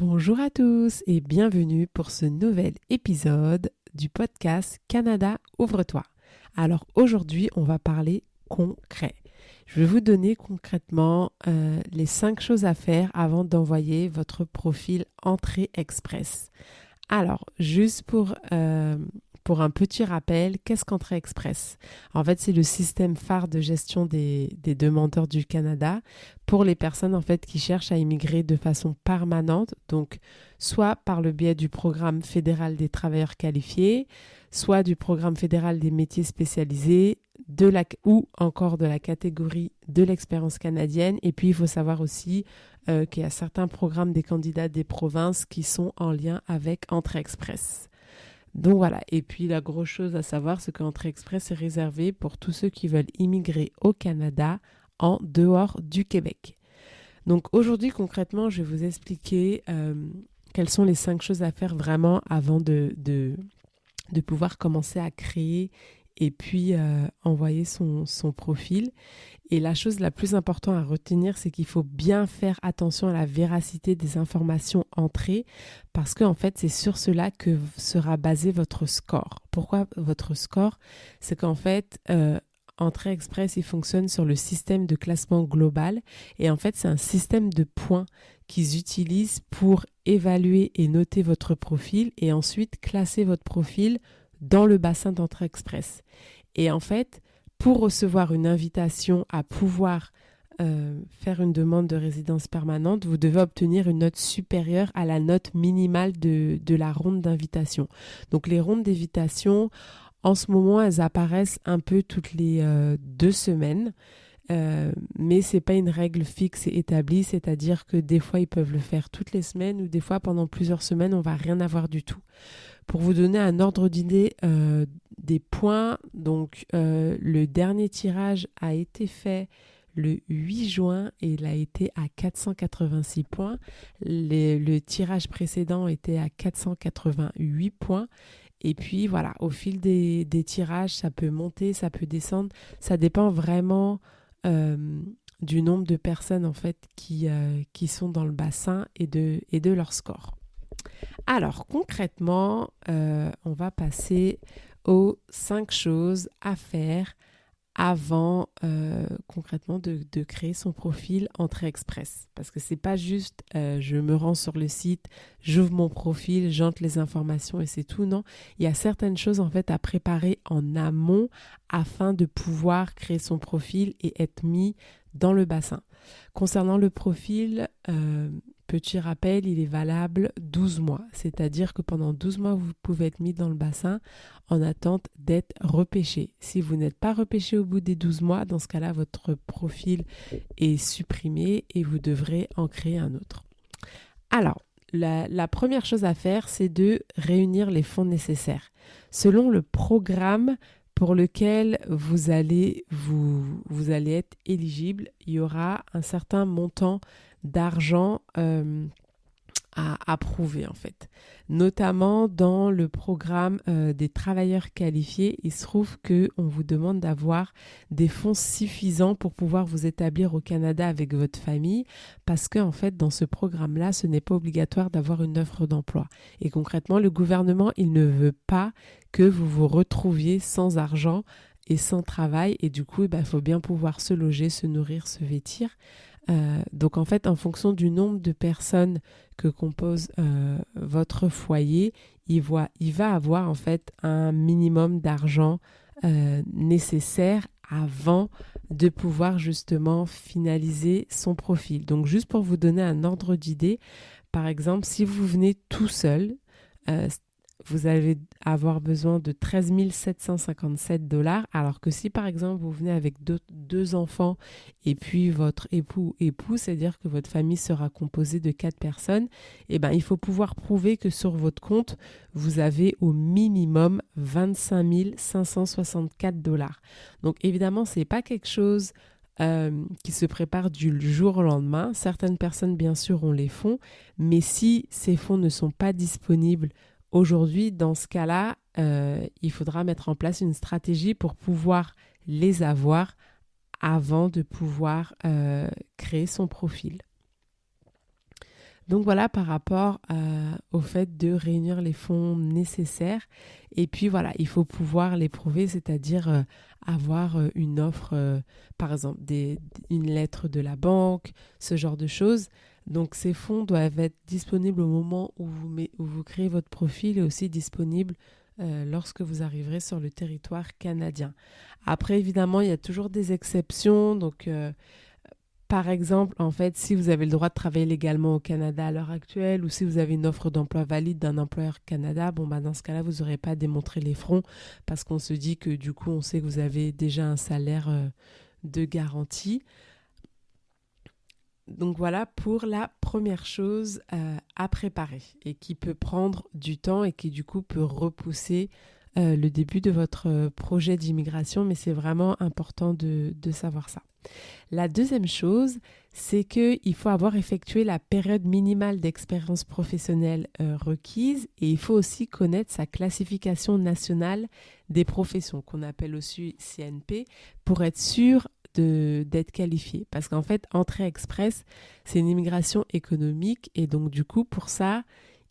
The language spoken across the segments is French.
Bonjour à tous et bienvenue pour ce nouvel épisode du podcast Canada Ouvre-toi. Alors aujourd'hui, on va parler concret. Je vais vous donner concrètement euh, les cinq choses à faire avant d'envoyer votre profil Entrée Express. Alors, juste pour euh, pour un petit rappel, qu'est-ce qu'Entrée Express? En fait, c'est le système phare de gestion des, demandeurs du Canada pour les personnes en fait qui cherchent à immigrer de façon permanente, donc soit par le biais du programme fédéral des travailleurs qualifiés, soit du programme fédéral des métiers spécialisés, ou encore de la catégorie de l'expérience canadienne. Et puis, il faut savoir aussi euh, qu'il y a certains programmes des candidats des provinces qui sont en lien avec Entrée Express. Donc voilà, et puis la grosse chose à savoir, c'est qu'Entrée Express est réservé pour tous ceux qui veulent immigrer au Canada en dehors du Québec. Donc aujourd'hui, concrètement, je vais vous expliquer euh, quelles sont les cinq choses à faire vraiment avant de pouvoir commencer à créer et puis euh, envoyer son, son, profil. Et la chose la plus importante à retenir, c'est qu'il faut bien faire attention à la véracité des informations entrées, parce qu'en fait, c'est sur cela que sera basé votre score. Pourquoi votre score? C'est qu'en fait, euh, Entrée Express, il fonctionne sur le système de classement global, et en fait, c'est un système de points qu'ils utilisent pour évaluer et noter votre profil, et ensuite classer votre profil dans le bassin d'entrée express. Et en fait, pour recevoir une invitation à pouvoir euh, faire une demande de résidence permanente, vous devez obtenir une note supérieure à la note minimale de, la ronde d'invitation. Donc les rondes d'invitation, en ce moment, elles apparaissent un peu toutes les euh, deux semaines. Euh, mais c'est pas une règle fixe et établie, c'est-à-dire que des fois ils peuvent le faire toutes les semaines ou des fois pendant plusieurs semaines on va rien avoir du tout. Pour vous donner un ordre d'idée euh, des points, donc euh, le dernier tirage a été fait le 8 juin et il a été à 486 points. le tirage précédent était à 488 points. Et puis voilà, au fil des, tirages, ça peut monter, ça peut descendre. Ça dépend vraiment euh, du nombre de personnes en fait qui, qui sont dans le bassin et de, et de leur score. Alors concrètement, euh, on va passer aux cinq choses à faire avant euh, concrètement de, créer son profil Entrée Express. Parce que c'est pas juste euh, je me rends sur le site, j'ouvre mon profil, j'entre les informations et c'est tout. Non, il y a certaines choses en fait à préparer en amont afin de pouvoir créer son profil et être mis dans le bassin. Concernant le profil, Petit rappel, il est valable 12 mois, c'est-à-dire que pendant 12 mois, vous pouvez être mis dans le bassin en attente d'être repêché. Si vous n'êtes pas repêché au bout des 12 mois, dans ce cas-là, votre profil est supprimé et vous devrez en créer un autre. Alors, la, première chose à faire, c'est de réunir les fonds nécessaires. Selon le programme pour lequel vous allez, vous, vous allez être éligible, il y aura un certain montant d'argent euh, à approuver en fait. Notamment dans le programme euh, des travailleurs qualifiés, il se trouve que on vous demande d'avoir des fonds suffisants pour pouvoir vous établir au Canada avec votre famille parce que en fait dans ce programme-là, ce n'est pas obligatoire d'avoir une offre d'emploi. Et concrètement, le gouvernement, il ne veut pas que vous vous retrouviez sans argent et sans travail et du coup, eh ben, il faut bien pouvoir se loger, se nourrir, se vêtir. Euh, donc en fait, en fonction du nombre de personnes que compose euh, votre foyer, il, va avoir en fait un minimum d'argent euh, nécessaire avant de pouvoir justement finaliser son profil. Donc juste pour vous donner un ordre d'idée, par exemple, si vous venez tout seul, vous allez avoir besoin de 13 757 dollars, alors que si par exemple vous venez avec deux, enfants et puis votre époux époux, c'est-à-dire que votre famille sera composée de quatre personnes, eh ben, il faut pouvoir prouver que sur votre compte, vous avez au minimum 25 564 dollars. Donc évidemment, ce n'est pas quelque chose euh, qui se prépare du jour au lendemain. Certaines personnes, bien sûr, ont les fonds, mais si ces fonds ne sont pas disponibles Aujourd'hui, dans ce cas-là, euh, il faudra mettre en place une stratégie pour pouvoir les avoir avant de pouvoir euh, créer son profil. Donc voilà par rapport euh, au fait de réunir les fonds nécessaires. Et puis voilà, il faut pouvoir les prouver, c'est-à-dire avoir une offre, par exemple une lettre de la banque, ce genre de choses. Donc ces fonds doivent être disponibles au moment où vous, créez votre profil et aussi disponibles euh, lorsque vous arriverez sur le territoire canadien. Après, évidemment, il y a toujours des exceptions. Donc, euh, par exemple, en fait, si vous avez le droit de travailler légalement au Canada à l'heure actuelle ou si vous avez une offre d'emploi valide d'un employeur Canada, bon, bah, dans ce cas-là, vous n'aurez pas à démontrer les fronts parce qu'on se dit que du coup, on sait que vous avez déjà un salaire euh, de garantie. Donc voilà pour la première chose euh, à préparer et qui peut prendre du temps et qui du coup peut repousser euh, le début de votre euh, projet d'immigration, mais c'est vraiment important de, savoir ça. La deuxième chose, c'est qu'il faut avoir effectué la période minimale d'expérience professionnelle requise et il faut aussi connaître sa classification nationale des professions, qu'on appelle aussi CNP, pour être sûr d'être qualifié. Parce qu'en fait, entrée express, c'est une immigration économique et donc du coup, pour ça,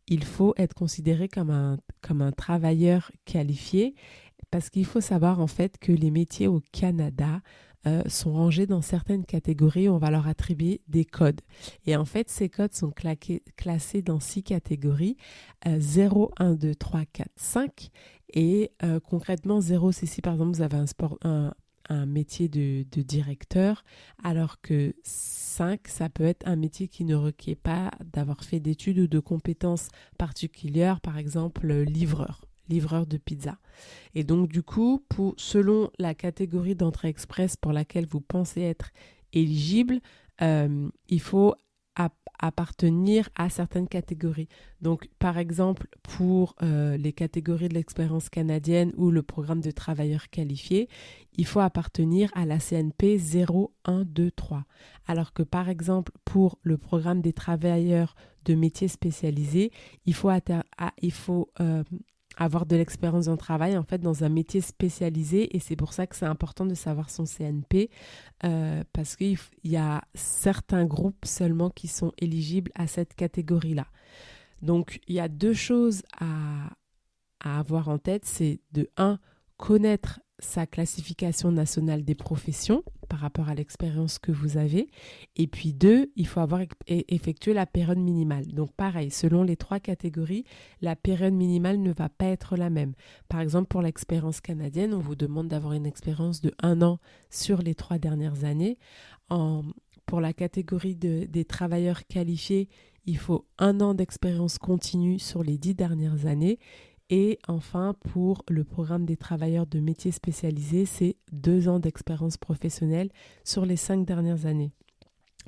il faut être considéré comme un, comme un travailleur qualifié parce qu'il faut savoir en fait que les métiers au Canada euh, sont rangés dans certaines catégories, on va leur attribuer des codes. Et en fait, ces codes sont classés dans six catégories, 0, 1, 2, 3, 4, 5. Et euh, concrètement, 0, c'est si par exemple vous avez un, sport, un, un métier de, directeur, alors que 5, ça peut être un métier qui ne requiert pas d'avoir fait d'études ou de compétences particulières, par exemple livreur livreur de pizza. Et donc du coup, pour, selon la catégorie d'entrée express pour laquelle vous pensez être éligible, euh, il faut appartenir à certaines catégories. Donc, par exemple, pour euh, les catégories de l'expérience canadienne ou le programme de travailleurs qualifiés, il faut appartenir à la CNP 0, 1, 2, 3. Alors que, par exemple, pour le programme des travailleurs de métiers spécialisés, il faut, il faut euh, avoir de l'expérience en travail en fait dans un métier spécialisé et c'est pour ça que c'est important de savoir son CNP euh, parce qu'il y a certains groupes seulement qui sont éligibles à cette catégorie-là. Donc il y a deux choses à, à avoir en tête, c'est de un connaître sa classification nationale des professions par rapport à l'expérience que vous avez. Et puis deux, il faut avoir effectué la période minimale. Donc pareil, selon les trois catégories, la période minimale ne va pas être la même. Par exemple, pour l'expérience canadienne, on vous demande d'avoir une expérience de un an sur les trois dernières années. Pour la catégorie des travailleurs qualifiés, il faut un an d'expérience continue sur les dix dernières années et enfin, pour le programme des travailleurs de métiers spécialisés, c'est deux ans d'expérience professionnelle sur les cinq dernières années.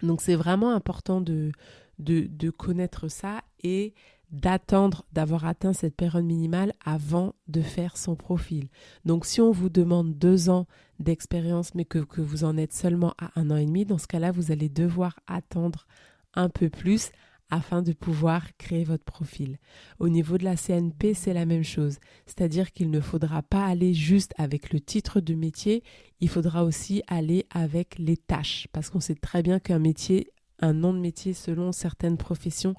Donc c'est vraiment important de, connaître ça et d'attendre d'avoir atteint cette période minimale avant de faire son profil. Donc si on vous demande deux ans d'expérience mais que vous en êtes seulement à un an et demi, dans ce cas-là, vous allez devoir attendre un peu plus afin de pouvoir créer votre profil. Au niveau de la CNP, c'est la même chose, c'est-à-dire qu'il ne faudra pas aller juste avec le titre de métier, il faudra aussi aller avec les tâches, parce qu'on sait très bien qu'un métier, un nom de métier selon certaines professions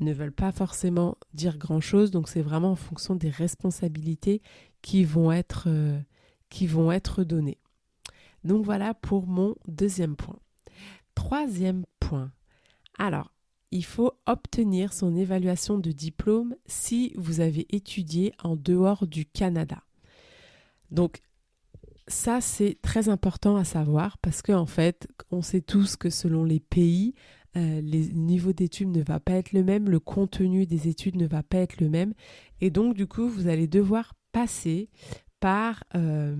ne veulent pas forcément dire grand-chose, donc c'est vraiment en fonction des responsabilités qui vont être, euh, données. Donc voilà pour mon deuxième point. Troisième point. Alors, il faut obtenir son évaluation de diplôme si vous avez étudié en dehors du Canada. Donc, ça, c'est très important à savoir parce qu'en en fait, on sait tous que selon les pays, euh, les niveaux d'études ne va pas être le même, le contenu des études ne va pas être le même. Et donc, du coup, vous allez devoir passer par, euh,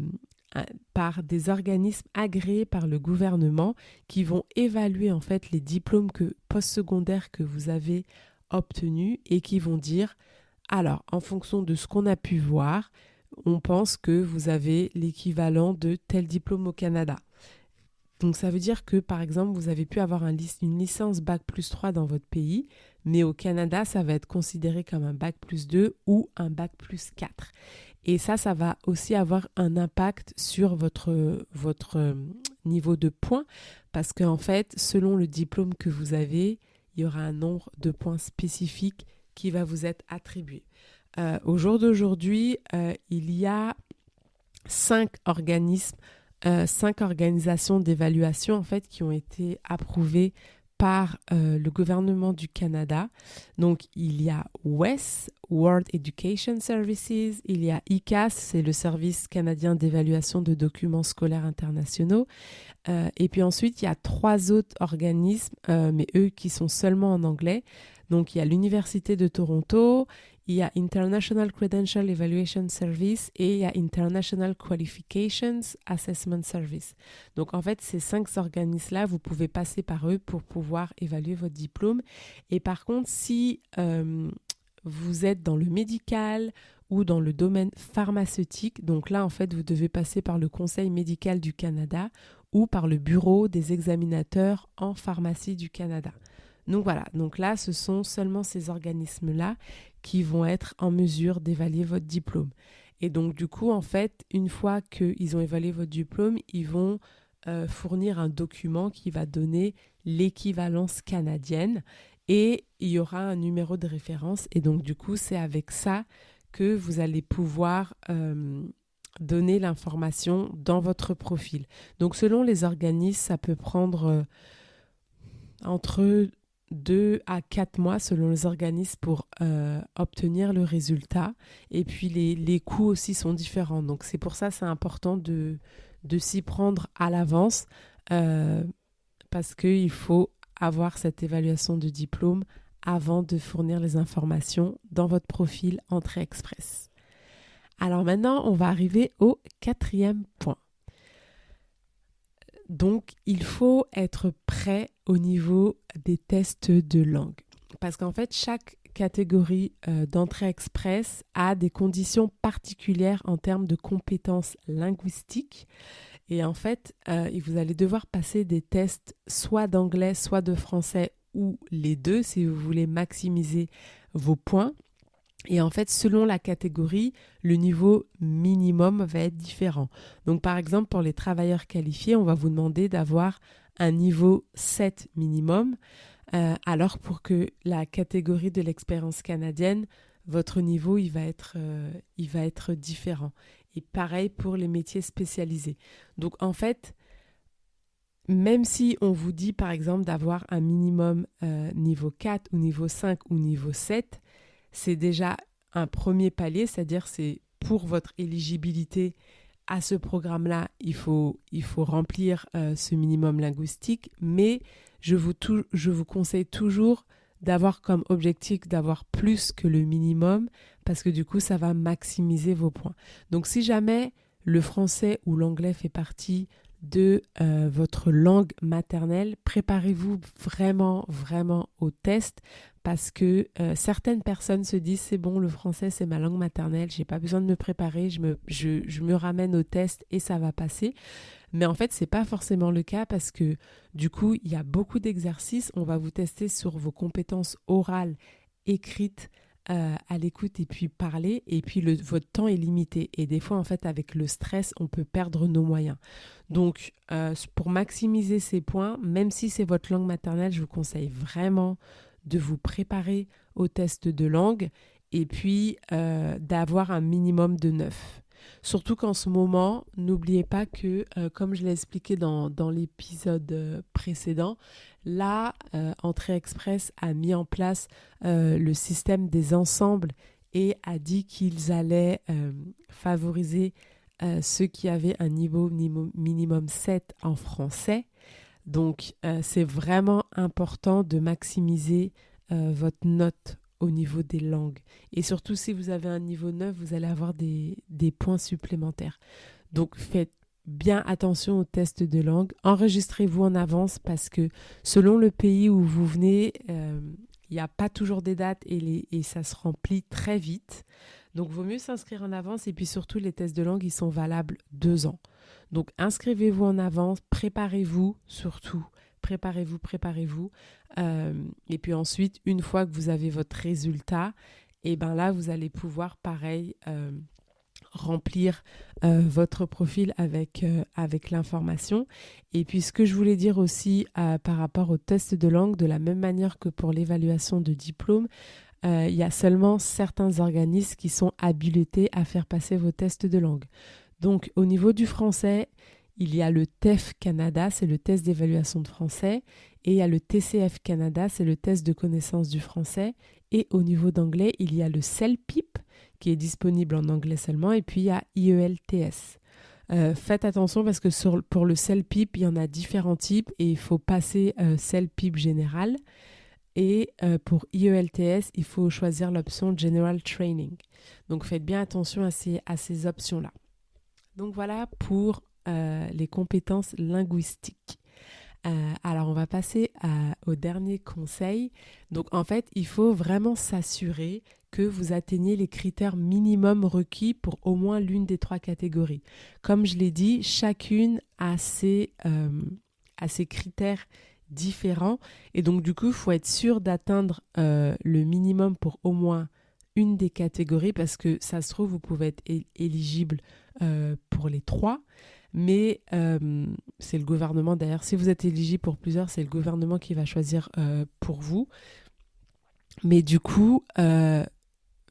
par des organismes agréés par le gouvernement qui vont évaluer en fait les diplômes que, postsecondaires que vous avez obtenus et qui vont dire, alors, en fonction de ce qu'on a pu voir, on pense que vous avez l'équivalent de tel diplôme au Canada. Donc ça veut dire que par exemple vous avez pu avoir une licence bac plus 3 dans votre pays, mais au Canada ça va être considéré comme un bac plus 2 ou un bac plus 4. Et ça, ça va aussi avoir un impact sur votre, euh, niveau de points parce qu'en fait, selon le diplôme que vous avez, il y aura un nombre de points spécifiques qui va vous être attribué. Euh, au jour d'aujourd'hui, euh, il y a cinq organismes, cinq organisations d'évaluation en fait qui ont été approuvées par le gouvernement du Canada. Donc il y a WES, World Education Services, il y a ICAS, c'est le service canadien d'évaluation de documents scolaires internationaux. et puis ensuite, il y a trois autres organismes, mais eux qui sont seulement en anglais. Donc il y a l'Université de Toronto, il y a International Credential Evaluation Service et il y a International Qualifications Assessment Service. Donc en fait, ces cinq organismes-là, vous pouvez passer par eux pour pouvoir évaluer votre diplôme. Et par contre, si euh, vous êtes dans le médical ou dans le domaine pharmaceutique, donc là en fait, vous devez passer par le Conseil médical du Canada ou par le Bureau des examinateurs en pharmacie du Canada. Donc voilà, donc là, ce sont seulement ces organismes-là qui vont être en mesure d'évaluer votre diplôme. Et donc du coup, en fait, une fois qu'ils ont évalué votre diplôme, ils vont euh, fournir un document qui va donner l'équivalence canadienne et il y aura un numéro de référence. Et donc du coup, c'est avec ça que vous allez pouvoir euh, donner l'information dans votre profil. Donc selon les organismes, ça peut prendre euh, entre 2 à 4 mois selon les organismes pour euh, obtenir le résultat. Et puis les, les coûts aussi sont différents. Donc c'est pour ça c'est important de, de s'y prendre à l'avance euh, parce qu'il faut avoir cette évaluation de diplôme avant de fournir les informations dans votre profil Entrée Express. Alors maintenant, on va arriver au quatrième point. Donc, il faut être prêt au niveau des tests de langue. Parce qu'en fait, chaque catégorie euh, d'entrée express a des conditions particulières en termes de compétences linguistiques. Et en fait, euh, vous allez devoir passer des tests soit d'anglais, soit de français, ou les deux si vous voulez maximiser vos points. Et en fait, selon la catégorie, le niveau minimum va être différent. Donc, par exemple, pour les travailleurs qualifiés, on va vous demander d'avoir un niveau 7 minimum, euh, alors pour que la catégorie de l'expérience canadienne, votre niveau, il va, être, euh, il va être différent. Et pareil pour les métiers spécialisés. Donc, en fait, même si on vous dit, par exemple, d'avoir un minimum euh, niveau 4 ou niveau 5 ou niveau 7, c'est déjà un premier palier, c'est-à-dire c'est pour votre éligibilité à ce programme-là, il faut, il faut remplir euh, ce minimum linguistique, mais je vous, je vous conseille toujours d'avoir comme objectif d'avoir plus que le minimum, parce que du coup, ça va maximiser vos points. Donc si jamais le français ou l'anglais fait partie de euh, votre langue maternelle, préparez-vous vraiment, vraiment au test parce que euh, certaines personnes se disent c'est bon, le français c'est ma langue maternelle, j'ai pas besoin de me préparer, je me, je, me ramène au test et ça va passer. Mais en fait, c'est pas forcément le cas parce que du coup, il y a beaucoup d'exercices. On va vous tester sur vos compétences orales, écrites, euh, à l'écoute et puis parler. Et puis le, votre temps est limité. Et des fois, en fait, avec le stress, on peut perdre nos moyens. Donc, euh, pour maximiser ces points, même si c'est votre langue maternelle, je vous conseille vraiment de vous préparer au test de langue et puis euh, d'avoir un minimum de neuf. Surtout qu'en ce moment, n'oubliez pas que, comme je l'ai expliqué dans, dans l'épisode précédent, Là, euh, Entrée Express a mis en place euh, le système des ensembles et a dit qu'ils allaient euh, favoriser ceux qui avaient un niveau minimum 7 en français. Donc, euh, c'est vraiment important de maximiser euh, votre note au niveau des langues. Et surtout, si vous avez un niveau 9, vous allez avoir des, des points supplémentaires. Donc, faites bien attention aux tests de langue. Enregistrez-vous en avance parce que selon le pays où vous venez, euh, il n'y a pas toujours des dates et, et ça se remplit très vite. Donc, vaut mieux s'inscrire en avance. Et puis surtout, les tests de langue, ils sont valables deux ans. Donc, inscrivez-vous en avance, préparez-vous surtout. Préparez-vous, préparez-vous. Euh, et puis ensuite, une fois que vous avez votre résultat, et eh ben là, vous allez pouvoir, pareil, euh, remplir euh, votre profil avec, avec l'information. Et puis ce que je voulais dire aussi par rapport au test de langue, de la même manière que pour l'évaluation de diplôme, il y a seulement certains organismes qui sont habilités à faire passer vos tests de langue. Donc au niveau du français, il y a le TEF Canada, c'est le test d'évaluation de français, et il y a le TCF Canada, c'est le test de connaissance du français, et au niveau d'anglais, il y a le CELPIP, qui est disponible en anglais seulement, et puis il y a IELTS. Euh, faites attention parce que pour le CELPIP, il y en a différents types et il faut passer euh, CELPIP général. Et euh, pour IELTS, il faut choisir l'option General Training. Donc faites bien attention à ces options-là. Donc voilà pour euh, les compétences linguistiques. Euh, alors on va passer au dernier conseil. Donc en fait, il faut vraiment s'assurer que vous atteignez les critères minimum requis pour au moins l'une des trois catégories. Comme je l'ai dit, chacune a ses, a ses critères différents et donc du coup, il faut être sûr d'atteindre le minimum pour au moins une des catégories parce que ça se trouve, vous pouvez être éligible euh, pour les trois. Mais euh, c'est le gouvernement, d'ailleurs, si vous êtes éligible pour plusieurs, c'est le gouvernement qui va choisir euh, pour vous. Mais du coup,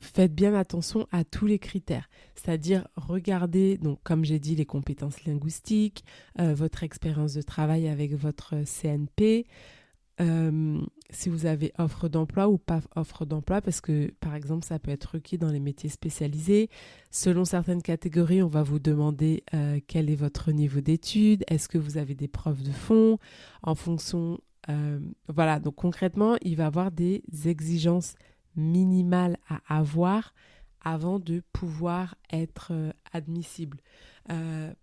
faites bien attention à tous les critères. C'est-à-dire, regardez, donc, comme j'ai dit, les compétences linguistiques, votre expérience de travail avec votre CNP, euh, si vous avez offre d'emploi ou pas offre d'emploi, parce que par exemple ça peut être requis dans les métiers spécialisés. Selon certaines catégories, on va vous demander euh, quel est votre niveau d'études, est-ce que vous avez des preuves de fond, en fonction... Euh, voilà, donc concrètement, il va y avoir des exigences minimales à avoir avant de pouvoir être admissible.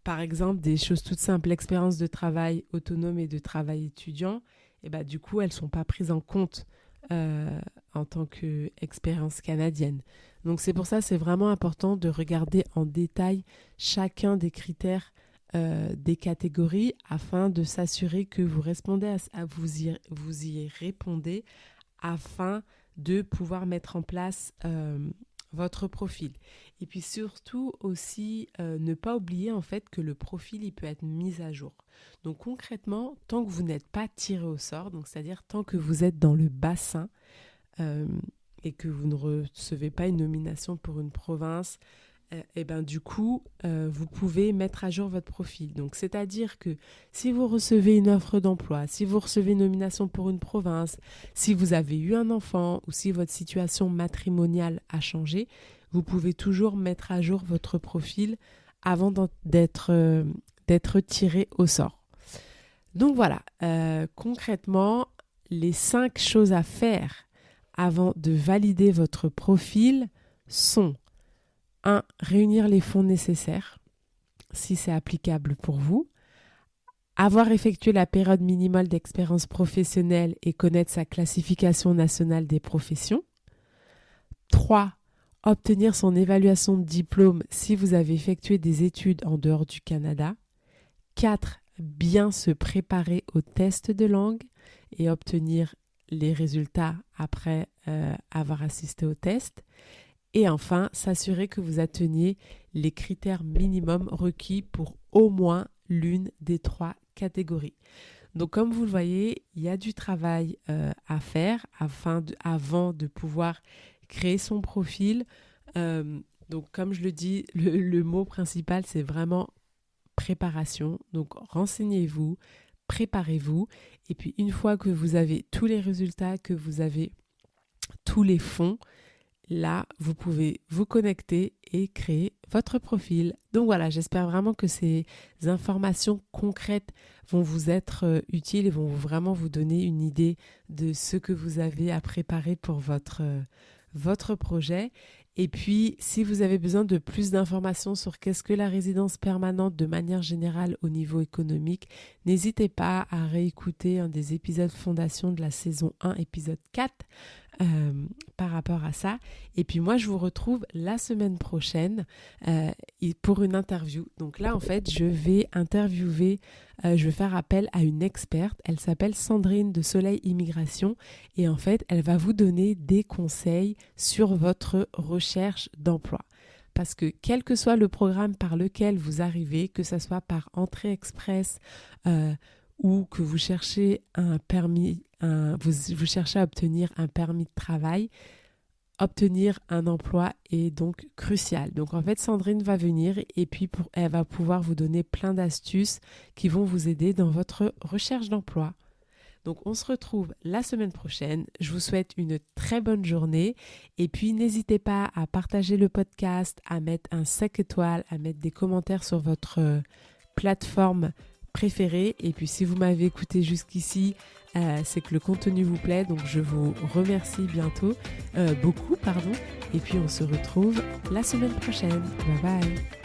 par exemple, des choses toutes simples, l'expérience de travail autonome et de travail étudiant et bah, du coup, elles ne sont pas prises en compte euh, en tant qu'expérience canadienne. Donc c'est pour ça c'est vraiment important de regarder en détail chacun des critères euh, des catégories afin de s'assurer que vous répondez à, vous, y, vous y répondez afin de pouvoir mettre en place euh, votre profil. Et puis surtout aussi, euh, ne pas oublier en fait que le profil, il peut être mis à jour. Donc concrètement, tant que vous n'êtes pas tiré au sort, c'est-à-dire tant que vous êtes dans le bassin euh, et que vous ne recevez pas une nomination pour une province, et euh, eh ben du coup, vous pouvez mettre à jour votre profil. Donc, c'est-à-dire que si vous recevez une offre d'emploi, si vous recevez une nomination pour une province, si vous avez eu un enfant ou si votre situation matrimoniale a changé, vous pouvez toujours mettre à jour votre profil avant d'être euh, d'être tiré au sort. Donc voilà, euh, concrètement, les cinq choses à faire avant de valider votre profil sont 1. Réunir les fonds nécessaires, si c'est applicable pour vous. Avoir effectué la période minimale d'expérience professionnelle et connaître sa classification nationale des professions. 3 obtenir son évaluation de diplôme si vous avez effectué des études en dehors du Canada. 4. Bien se préparer au test de langue et obtenir les résultats après euh, avoir assisté au test. Et enfin, s'assurer que vous atteignez les critères minimums requis pour au moins l'une des trois catégories. Donc comme vous le voyez, il y a du travail euh, à faire afin de, avant de pouvoir créer son profil. Euh, donc, comme je le dis, le, mot principal, c'est vraiment préparation. Donc, renseignez-vous, préparez-vous. Et puis, une fois que vous avez tous les résultats, que vous avez tous les fonds, là, vous pouvez vous connecter et créer votre profil. Donc voilà, j'espère vraiment que ces informations concrètes vont vous être euh, utiles et vont vraiment vous donner une idée de ce que vous avez à préparer pour votre, euh, votre projet. Et puis, si vous avez besoin de plus d'informations sur qu'est-ce que la résidence permanente de manière générale au niveau économique, n'hésitez pas à réécouter un des épisodes fondation de la saison 1, épisode 4. Euh, par rapport à ça. Et puis moi, je vous retrouve la semaine prochaine euh, pour une interview. Donc là, en fait, je vais interviewer, euh, je vais faire appel à une experte. Elle s'appelle Sandrine de Soleil Immigration. Et en fait, elle va vous donner des conseils sur votre recherche d'emploi parce que quel que soit le programme par lequel vous arrivez, que ce soit par entrée express ou que vous cherchez un permis vous, cherchez à obtenir un permis de travail, obtenir un emploi est donc crucial. Donc en fait, Sandrine va venir et puis elle va pouvoir vous donner plein d'astuces qui vont vous aider dans votre recherche d'emploi. Donc on se retrouve la semaine prochaine. Je vous souhaite une très bonne journée et puis n'hésitez pas à partager le podcast, à mettre un 5 étoiles, à mettre des commentaires sur votre euh, plateforme préférée. Et puis si vous m'avez écouté jusqu'ici, euh, c'est que le contenu vous plaît. Donc je vous remercie bientôt, euh, beaucoup, pardon. Et puis on se retrouve la semaine prochaine. Bye bye.